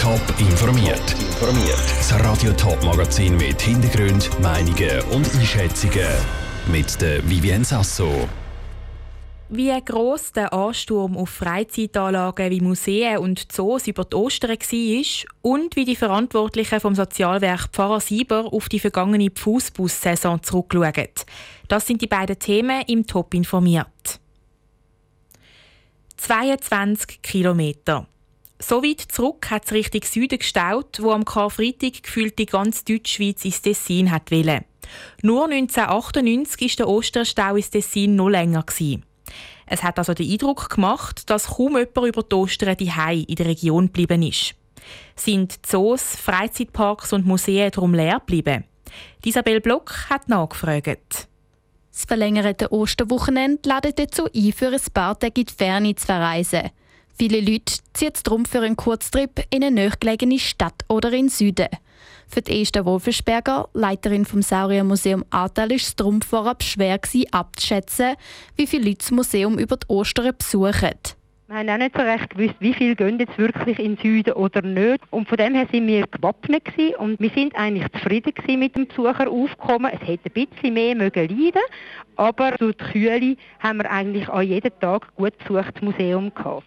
Top informiert. Informiert. Das Radio Top Magazin mit Hintergrund, Meinungen und Einschätzungen mit der Vivien Sasso. Wie gross der Ansturm auf Freizeitanlagen wie Museen und Zoos über die Ostern war und wie die Verantwortlichen vom Sozialwerk Pfarrer Sieber auf die vergangene Fußbus-Saison zurückschauen. Das sind die beiden Themen im Top informiert. 22 Kilometer. So weit zurück hat es Richtung Süden gestaut, wo am Karfreitag gefühlt die ganze Deutschschweiz ins Tessin hat wollen. Nur 1998 war der Osterstau ins Tessin noch länger. Gewesen. Es hat also den Eindruck gemacht, dass kaum jemand über die Ostern die in der Region geblieben ist. Sind Zoos, Freizeitparks und Museen darum leer geblieben? Isabel Block hat nachgefragt. Das verlängerte Osterwochenende ladet dazu ein, für ein paar Tage in die Ferne zu verreisen. Viele Leute ziehen darum für einen Kurztrip in eine nächstgelegene Stadt oder in den Süden. Für die Esther Wolfensberger, Leiterin vom Sauriermuseum Ahrtal, ist es darum vorab schwer gewesen, abzuschätzen, wie viele Leute das Museum über die Ostern besuchen. Wir haben auch nicht so recht gewusst, wie viele gehen jetzt wirklich in den Süden oder nicht. Und von dem her sind wir gewappnet gewesen und wir sind eigentlich zufrieden gewesen mit dem Besucheraufkommen. Es hätte ein bisschen mehr mögen leiden, aber durch die Kühle haben wir eigentlich an jedem Tag gut besuchtes Museum gehabt.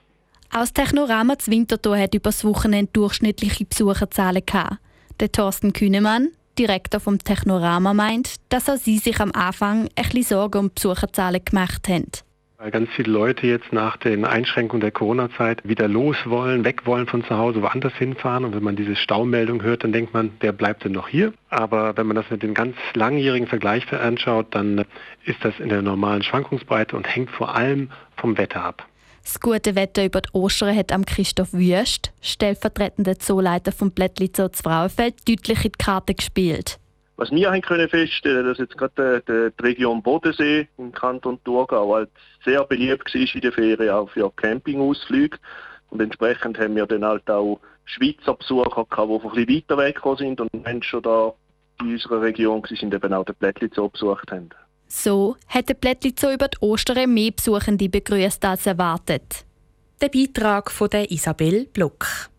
Auch das Technorama zu Winterthur hat das Wochenende durchschnittliche Besucherzahlen gehabt. Der Thorsten Kühnemann, Direktor vom Technorama, meint, dass auch sie sich am Anfang bisschen Sorgen um Besucherzahlen gemacht haben. Weil ganz viele Leute jetzt nach den Einschränkungen der Corona-Zeit wieder los wollen, weg wollen von zu Hause, woanders hinfahren. Und wenn man diese Staumeldung hört, dann denkt man, der bleibt denn noch hier. Aber wenn man das mit dem ganz langjährigen Vergleich anschaut, dann ist das in der normalen Schwankungsbreite und hängt vor allem vom Wetter ab. Das gute Wetter über die Ostern hat am Christoph Wüst, stellvertretender Zooleiter vom Blättli Zoo Frauenfeld, deutlich in die Karte gespielt. Was wir haben können feststellen, dass jetzt gerade die, Region Bodensee im Kanton Thurgau halt sehr beliebt war in der Ferien auch für Campingausflüge. Und entsprechend haben wir dann halt auch Schweizer Besucher gehabt, die von ein bisschen weiter weg sind und Menschen da in unserer Region sind, eben auch den Blättli Zoo besucht haben. So hat der Blättli Zoo über die Ostern mehr Besuchende begrüßt als erwartet. Der Beitrag von der Isabel Block.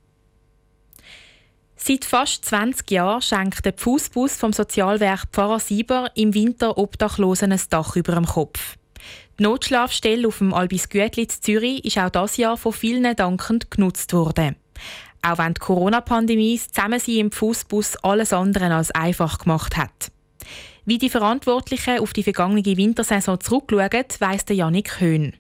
Seit fast 20 Jahren schenkt der Fußbus vom Sozialwerk Pfarrer Sieber im Winter Obdachlosen ein Dach über dem Kopf. Die Notschlafstelle auf dem Albis Güetli in Zürich ist auch das Jahr von vielen dankend genutzt worden. Auch wenn die Corona-Pandemie das Zusammensein im Fußbus alles andere als einfach gemacht hat. Wie die Verantwortlichen auf die vergangene Wintersaison zurückschauen, weiss der Janik Höhn.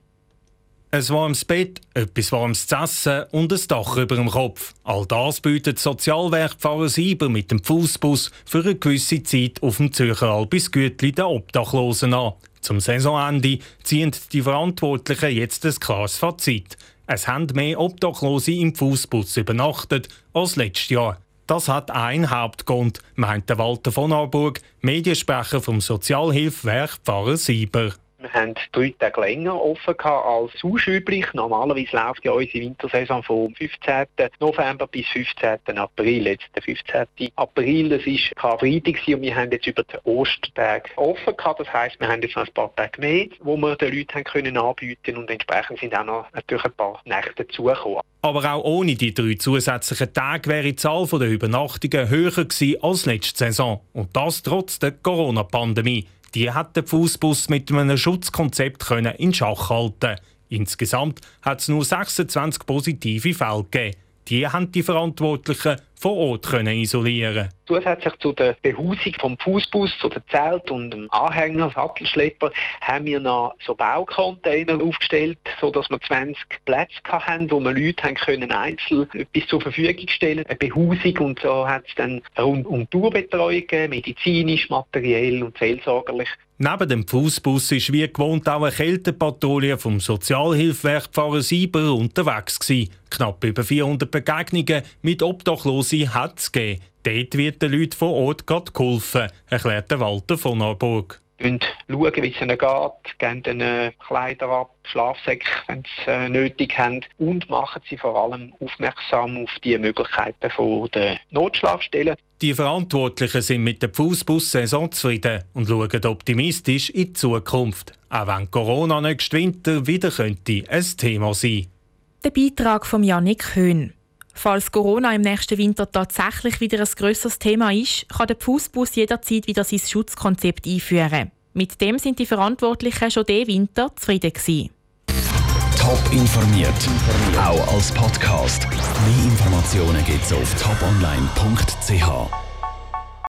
Ein warmes Bett, etwas warmes zu essen und ein Dach über dem Kopf. All das bietet Sozialwerk Pfarrer Sieber mit dem Fußbus für eine gewisse Zeit auf dem Zürcher Albis Gütli den Obdachlosen an. Zum Saisonende ziehen die Verantwortlichen jetzt ein klares Fazit. Es haben mehr Obdachlose im Fußbus übernachtet als letztes Jahr. Das hat einen Hauptgrund, meint Walter von Arburg, Mediensprecher vom Sozialhilfewerk Pfarrer Sieber. Wir haben drei Tage länger offen als sonst üblich. Normalerweise läuft ja unsere Wintersaison vom 15. November bis 15. April. Jetzt der 15. April, das ist Karfreitag und wir haben jetzt über den Ostertag offen gehabt. Das heisst, wir haben jetzt noch ein paar Tage mehr, wo wir den Leuten haben können anbieten und entsprechend sind auch noch natürlich ein paar Nächte dazugekommen. Aber auch ohne die drei zusätzlichen Tage wäre die Zahl der Übernachtungen höher gewesen als letzte Saison. Und das trotz der Corona-Pandemie. Die hat der Fußbus mit einem Schutzkonzept in Schach halten. Insgesamt hat es nur 26 positive Fälle gegeben. Die haben die Verantwortlichen vor Ort können isolieren Zusätzlich zu der Behausung vom Fußbus, zu dem Zelt und dem Anhänger, Sattelschlepper, haben wir noch so Baucontainer aufgestellt, sodass wir 20 Plätze hatten, wo wir Leute haben können einzeln etwas zur Verfügung stellen, eine Behausung und so hat es dann rund um Tourbetreuung gegeben, medizinisch, materiell und seelsorgerlich. Neben dem Fußbus ist wie gewohnt auch eine Kältepatrouille vom Sozialhilfewerk Pfarrer Sieber unterwegs gewesen. Knapp über 400 Begegnungen mit Obdachlosen hat es gegeben. Dort wird den Leuten vor Ort geholfen, erklärt Walter von Norburg und schauen, wie es ihnen geht, geben ihnen Kleider ab, Schlafsäcke, wenn sie äh, nötig haben und machen sie vor allem aufmerksam auf die Möglichkeiten von der Notschlafstellen. Die Verantwortlichen sind mit der Fußbus-Saison zufrieden und schauen optimistisch in die Zukunft, auch wenn Corona nächsten Winter wieder könnte ein Thema sein. Der Beitrag von Yannick Höhn. Falls Corona im nächsten Winter tatsächlich wieder ein grösseres Thema ist, kann der Fußbus jederzeit wieder sein Schutzkonzept einführen. Mit dem sind die Verantwortlichen schon diesen Winter zufrieden gewesen. Top informiert, auch als Podcast. Mehr Informationen gibt es auf toponline.ch.